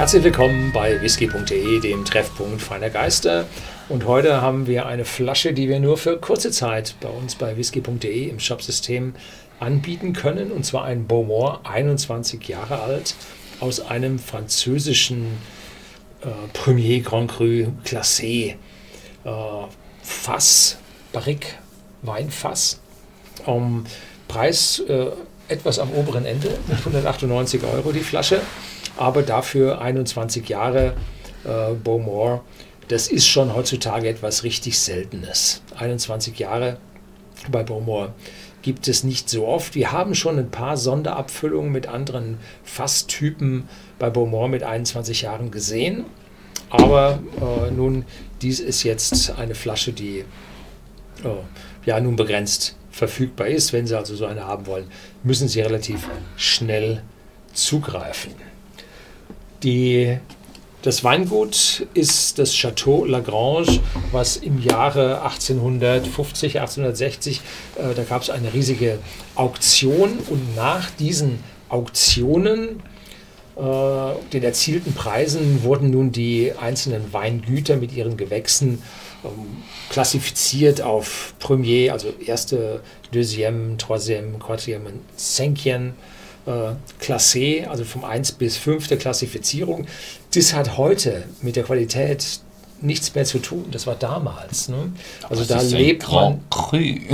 Herzlich willkommen bei whisky.de, dem Treffpunkt feiner Geister. Und heute haben wir eine Flasche, die wir nur für kurze Zeit bei uns bei whisky.de im Shopsystem anbieten können. Und zwar ein Beaumont, 21 Jahre alt, aus einem französischen äh, Premier Grand Cru Classé äh, Fass, Barrique, Weinfass. Um, Preis äh, etwas am oberen Ende mit 198 Euro die Flasche, aber dafür 21 Jahre äh, Beaumont. Das ist schon heutzutage etwas richtig Seltenes. 21 Jahre bei Beaumont gibt es nicht so oft. Wir haben schon ein paar Sonderabfüllungen mit anderen Fasstypen bei Beaumont mit 21 Jahren gesehen. Aber äh, nun, dies ist jetzt eine Flasche, die äh, ja nun begrenzt verfügbar ist. Wenn Sie also so eine haben wollen, müssen Sie relativ schnell zugreifen. Die, das Weingut ist das Chateau Lagrange, was im Jahre 1850, 1860, äh, da gab es eine riesige Auktion und nach diesen Auktionen äh, den erzielten Preisen wurden nun die einzelnen Weingüter mit ihren Gewächsen ähm, klassifiziert auf Premier, also erste, deuxième, troisième, quatrième, cinquième äh, Klasse, also vom 1 bis 5 der Klassifizierung. Das hat heute mit der Qualität nichts mehr zu tun. Das war damals. Ne? Also da lebt man.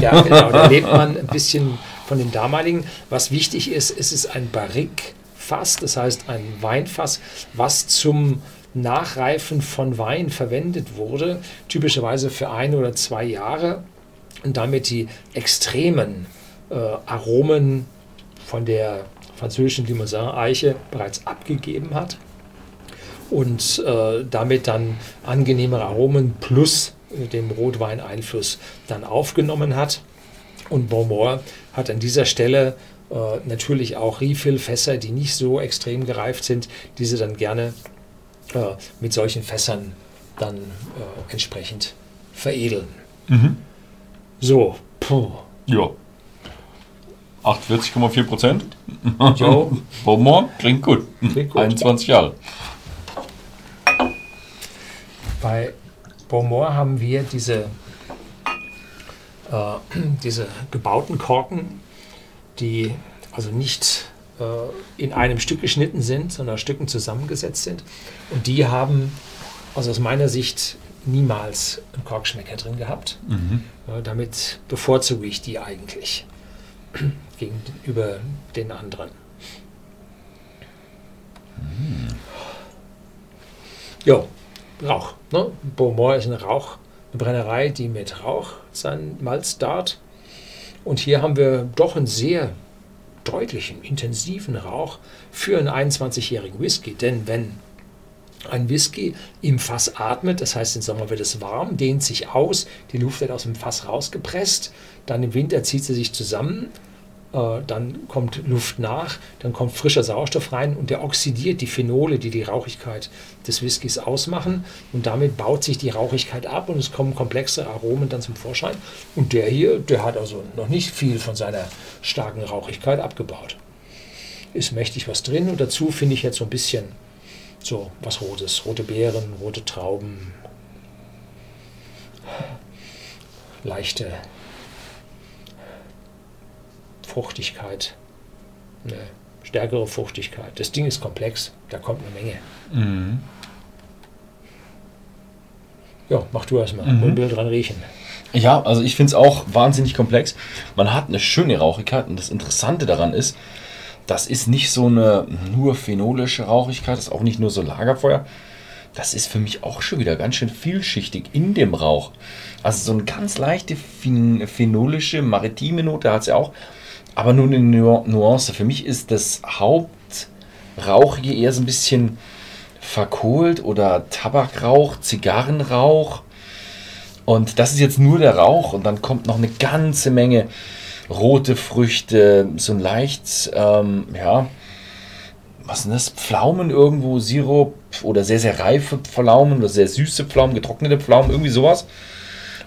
Ja, genau, da lebt man ein bisschen von dem damaligen. Was wichtig ist, es ist ein Barrique-Fass, das heißt ein Weinfass, was zum Nachreifen von Wein verwendet wurde, typischerweise für ein oder zwei Jahre und damit die extremen äh, Aromen von der französischen Limousin-Eiche bereits abgegeben hat und äh, damit dann angenehmere Aromen plus äh, dem Rotweineinfluss dann aufgenommen hat. Und Beaumont hat an dieser Stelle äh, natürlich auch Refill-Fässer, die nicht so extrem gereift sind, diese dann gerne äh, mit solchen Fässern dann äh, entsprechend veredeln. Mhm. So, puh. Ja. 48,4 Prozent. Jo. Beaumont klingt gut. klingt gut. 21 Jahre. Bei Beaumont haben wir diese, äh, diese gebauten Korken, die also nicht äh, in einem Stück geschnitten sind, sondern Stücken zusammengesetzt sind. Und die haben also aus meiner Sicht niemals einen Korkschmecker drin gehabt. Mhm. Äh, damit bevorzuge ich die eigentlich gegenüber den anderen. Mhm. Ja, Rauch. Ne? Beaumont ist eine Rauch, eine Brennerei, die mit Rauch seinen Malz dart. Und hier haben wir doch einen sehr deutlichen, intensiven Rauch für einen 21-jährigen Whisky. Denn wenn ein Whisky im Fass atmet, das heißt im Sommer wird es warm, dehnt sich aus, die Luft wird aus dem Fass rausgepresst, dann im Winter zieht sie sich zusammen, äh, dann kommt Luft nach, dann kommt frischer Sauerstoff rein und der oxidiert die Phenole, die die Rauchigkeit des Whiskys ausmachen und damit baut sich die Rauchigkeit ab und es kommen komplexe Aromen dann zum Vorschein. Und der hier, der hat also noch nicht viel von seiner starken Rauchigkeit abgebaut. Ist mächtig was drin und dazu finde ich jetzt so ein bisschen so was Rotes, rote Beeren, rote Trauben, leichte Fruchtigkeit, eine stärkere Fruchtigkeit. Das Ding ist komplex, da kommt eine Menge. Mhm. Ja, mach du erstmal. Mhm. Und will dran riechen. Ja, also ich finde es auch wahnsinnig komplex. Man hat eine schöne Rauchigkeit und das Interessante daran ist, das ist nicht so eine nur phenolische Rauchigkeit, das ist auch nicht nur so Lagerfeuer. Das ist für mich auch schon wieder ganz schön vielschichtig in dem Rauch. Also so eine ganz leichte phenolische, maritime Note hat es ja auch aber nur eine Nuance. Für mich ist das Hauptrauchige eher so ein bisschen verkohlt oder Tabakrauch, Zigarrenrauch. Und das ist jetzt nur der Rauch und dann kommt noch eine ganze Menge rote Früchte, so ein leicht, ähm, ja, was sind das? Pflaumen irgendwo, Sirup oder sehr, sehr reife Pflaumen oder sehr süße Pflaumen, getrocknete Pflaumen, irgendwie sowas.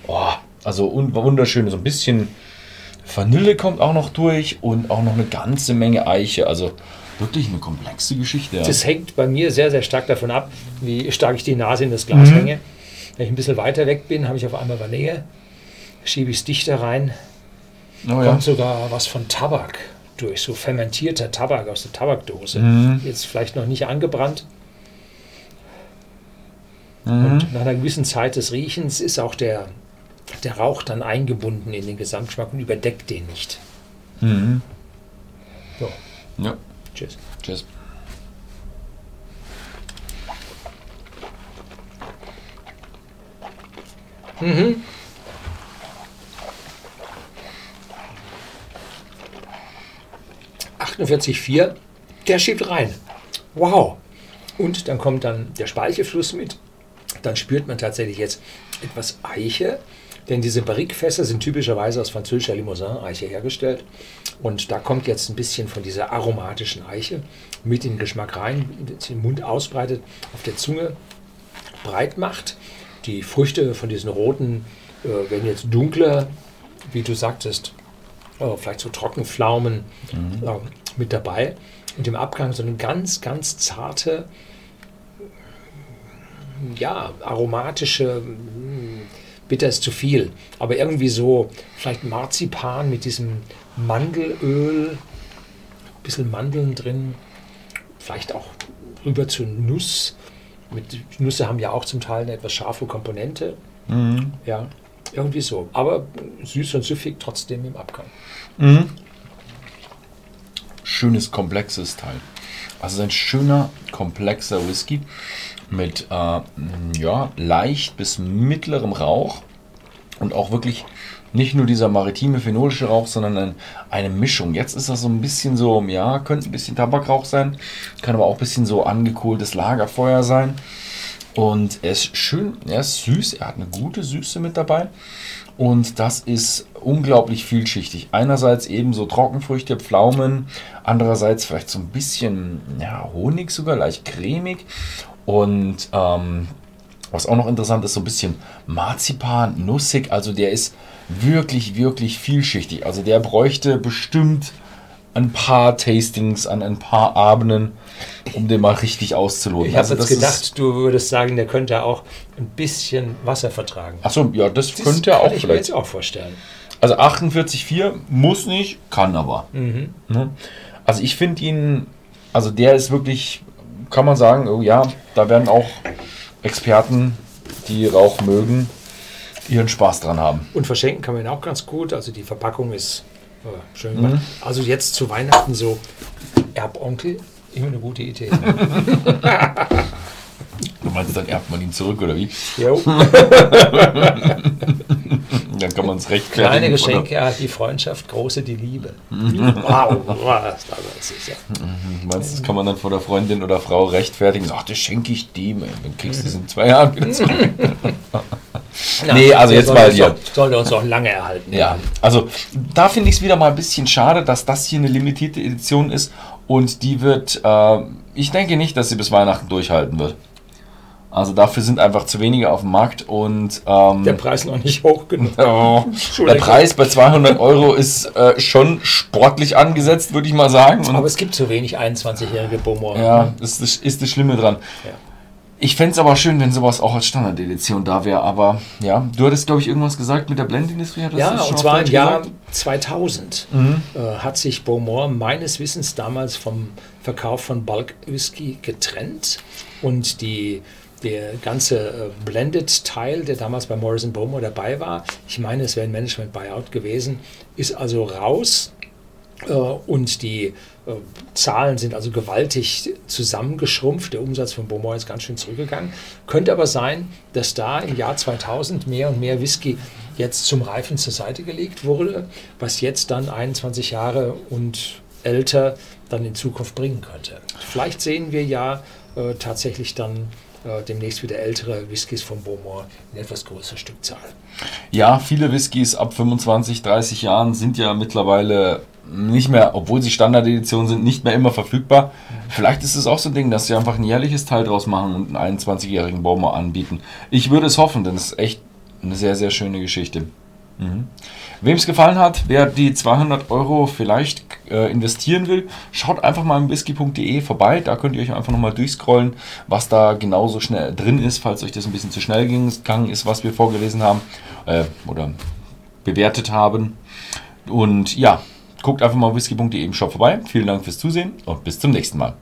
Oh, also wunderschön, so ein bisschen Vanille kommt auch noch durch und auch noch eine ganze Menge Eiche. Also wirklich eine komplexe Geschichte. Ja. Das hängt bei mir sehr, sehr stark davon ab, wie stark ich die Nase in das Glas mhm. hänge. Wenn ich ein bisschen weiter weg bin, habe ich auf einmal Vanille, schiebe ich es dichter rein, oh, kommt ja. sogar was von Tabak durch, so fermentierter Tabak aus der Tabakdose. Mhm. Jetzt vielleicht noch nicht angebrannt. Mhm. Und nach einer gewissen Zeit des Riechens ist auch der, der Rauch dann eingebunden in den Gesamtgeschmack und überdeckt den nicht. Mhm. So. Ja. Tschüss. Tschüss. Mhm. Vier, der schiebt rein. Wow. Und dann kommt dann der Speichelfluss mit. Dann spürt man tatsächlich jetzt etwas Eiche, denn diese Barrique-Fässer sind typischerweise aus französischer Limousin-Eiche hergestellt. Und da kommt jetzt ein bisschen von dieser aromatischen Eiche mit in den Geschmack rein, den Mund ausbreitet, auf der Zunge breit macht. Die Früchte von diesen roten äh, werden jetzt dunkler, wie du sagtest, äh, vielleicht so Trockenpflaumen mhm. äh, mit dabei. Und im Abgang so eine ganz, ganz zarte, ja, aromatische, hm, bitter ist zu viel, aber irgendwie so vielleicht Marzipan mit diesem Mandelöl, ein bisschen Mandeln drin, vielleicht auch rüber zu Nuss. Mit Nüsse haben ja auch zum Teil eine etwas scharfe Komponente. Mhm. Ja, irgendwie so. Aber süß und süffig trotzdem im Abgang. Mhm. Schönes, komplexes Teil. Also ein schöner, komplexer Whisky mit äh, ja, leicht bis mittlerem Rauch und auch wirklich nicht nur dieser maritime phenolische Rauch, sondern ein, eine Mischung. Jetzt ist das so ein bisschen so, ja, könnte ein bisschen Tabakrauch sein, kann aber auch ein bisschen so angekohltes Lagerfeuer sein. Und er ist schön, er ist süß, er hat eine gute Süße mit dabei. Und das ist unglaublich vielschichtig. Einerseits eben so Trockenfrüchte, Pflaumen, andererseits vielleicht so ein bisschen ja, Honig sogar, leicht cremig. Und ähm, was auch noch interessant ist, so ein bisschen Marzipan, nussig. Also der ist wirklich, wirklich vielschichtig. Also der bräuchte bestimmt ein paar Tastings an ein paar Abenden, um den mal richtig auszuloten. Ich habe also jetzt gedacht, du würdest sagen, der könnte auch ein bisschen Wasser vertragen. Achso, ja, das, das könnte er auch ich vielleicht. mir jetzt auch vorstellen. Also 48,4 muss nicht, kann aber. Mhm. Ne? Also ich finde ihn, also der ist wirklich, kann man sagen, oh ja, da werden auch Experten, die Rauch mögen, ihren Spaß dran haben. Und verschenken kann man ihn auch ganz gut. Also die Verpackung ist schön. Mhm. Also jetzt zu Weihnachten so Erbonkel, immer eine gute Idee. du meinst, dann erbt man ihn zurück, oder wie? Jo. dann kann man es recht Kleine Geschenke, ja, die Freundschaft, große die Liebe. Mhm. wow, das ist ja. Mhm. Meinst du, das kann man dann vor der Freundin oder Frau rechtfertigen? Ach, das schenke ich dem, dann kriegst du es in zwei Jahren wieder zurück. Na, nee, also jetzt mal hier. Sollte uns auch lange erhalten. Ja, also da finde ich es wieder mal ein bisschen schade, dass das hier eine limitierte Edition ist und die wird, äh, ich denke nicht, dass sie bis Weihnachten durchhalten wird. Also dafür sind einfach zu wenige auf dem Markt und ähm, der Preis noch nicht hoch genug. Oh, der Preis bei 200 Euro ist äh, schon sportlich angesetzt, würde ich mal sagen. Und Aber es gibt zu wenig 21-jährige Beaumont. Ja, das ist, ist das Schlimme dran. Ja. Ich fände es aber schön, wenn sowas auch als Standardedition da wäre. Aber ja, du hattest, glaube ich, irgendwas gesagt mit der Blendindustrie. Ja, und zwar im Jahr 2000 mhm. äh, hat sich Beaumont meines Wissens damals vom Verkauf von Bulk Whisky getrennt. Und die, der ganze äh, Blended-Teil, der damals bei Morrison Beaumont dabei war, ich meine, es wäre ein Management-Buyout gewesen, ist also raus. Äh, und die äh, Zahlen sind also gewaltig zusammengeschrumpft. Der Umsatz von Beaumont ist ganz schön zurückgegangen. Könnte aber sein, dass da im Jahr 2000 mehr und mehr Whisky jetzt zum Reifen zur Seite gelegt wurde, was jetzt dann 21 Jahre und älter dann in Zukunft bringen könnte. Vielleicht sehen wir ja äh, tatsächlich dann äh, demnächst wieder ältere Whiskys von Beaumont in etwas größerer Stückzahl. Ja, viele Whiskys ab 25, 30 Jahren sind ja mittlerweile nicht mehr, obwohl sie Standardeditionen sind, nicht mehr immer verfügbar. Vielleicht ist es auch so ein Ding, dass sie einfach ein jährliches Teil draus machen und einen 21-jährigen Baumer anbieten. Ich würde es hoffen, denn es ist echt eine sehr, sehr schöne Geschichte. Mhm. Wem es gefallen hat, wer die 200 Euro vielleicht äh, investieren will, schaut einfach mal im whisky.de vorbei. Da könnt ihr euch einfach nochmal durchscrollen, was da genauso schnell drin ist, falls euch das ein bisschen zu schnell gegangen ist, was wir vorgelesen haben äh, oder bewertet haben. Und ja, guckt einfach mal whisky.de im Shop vorbei. Vielen Dank fürs Zusehen und bis zum nächsten Mal.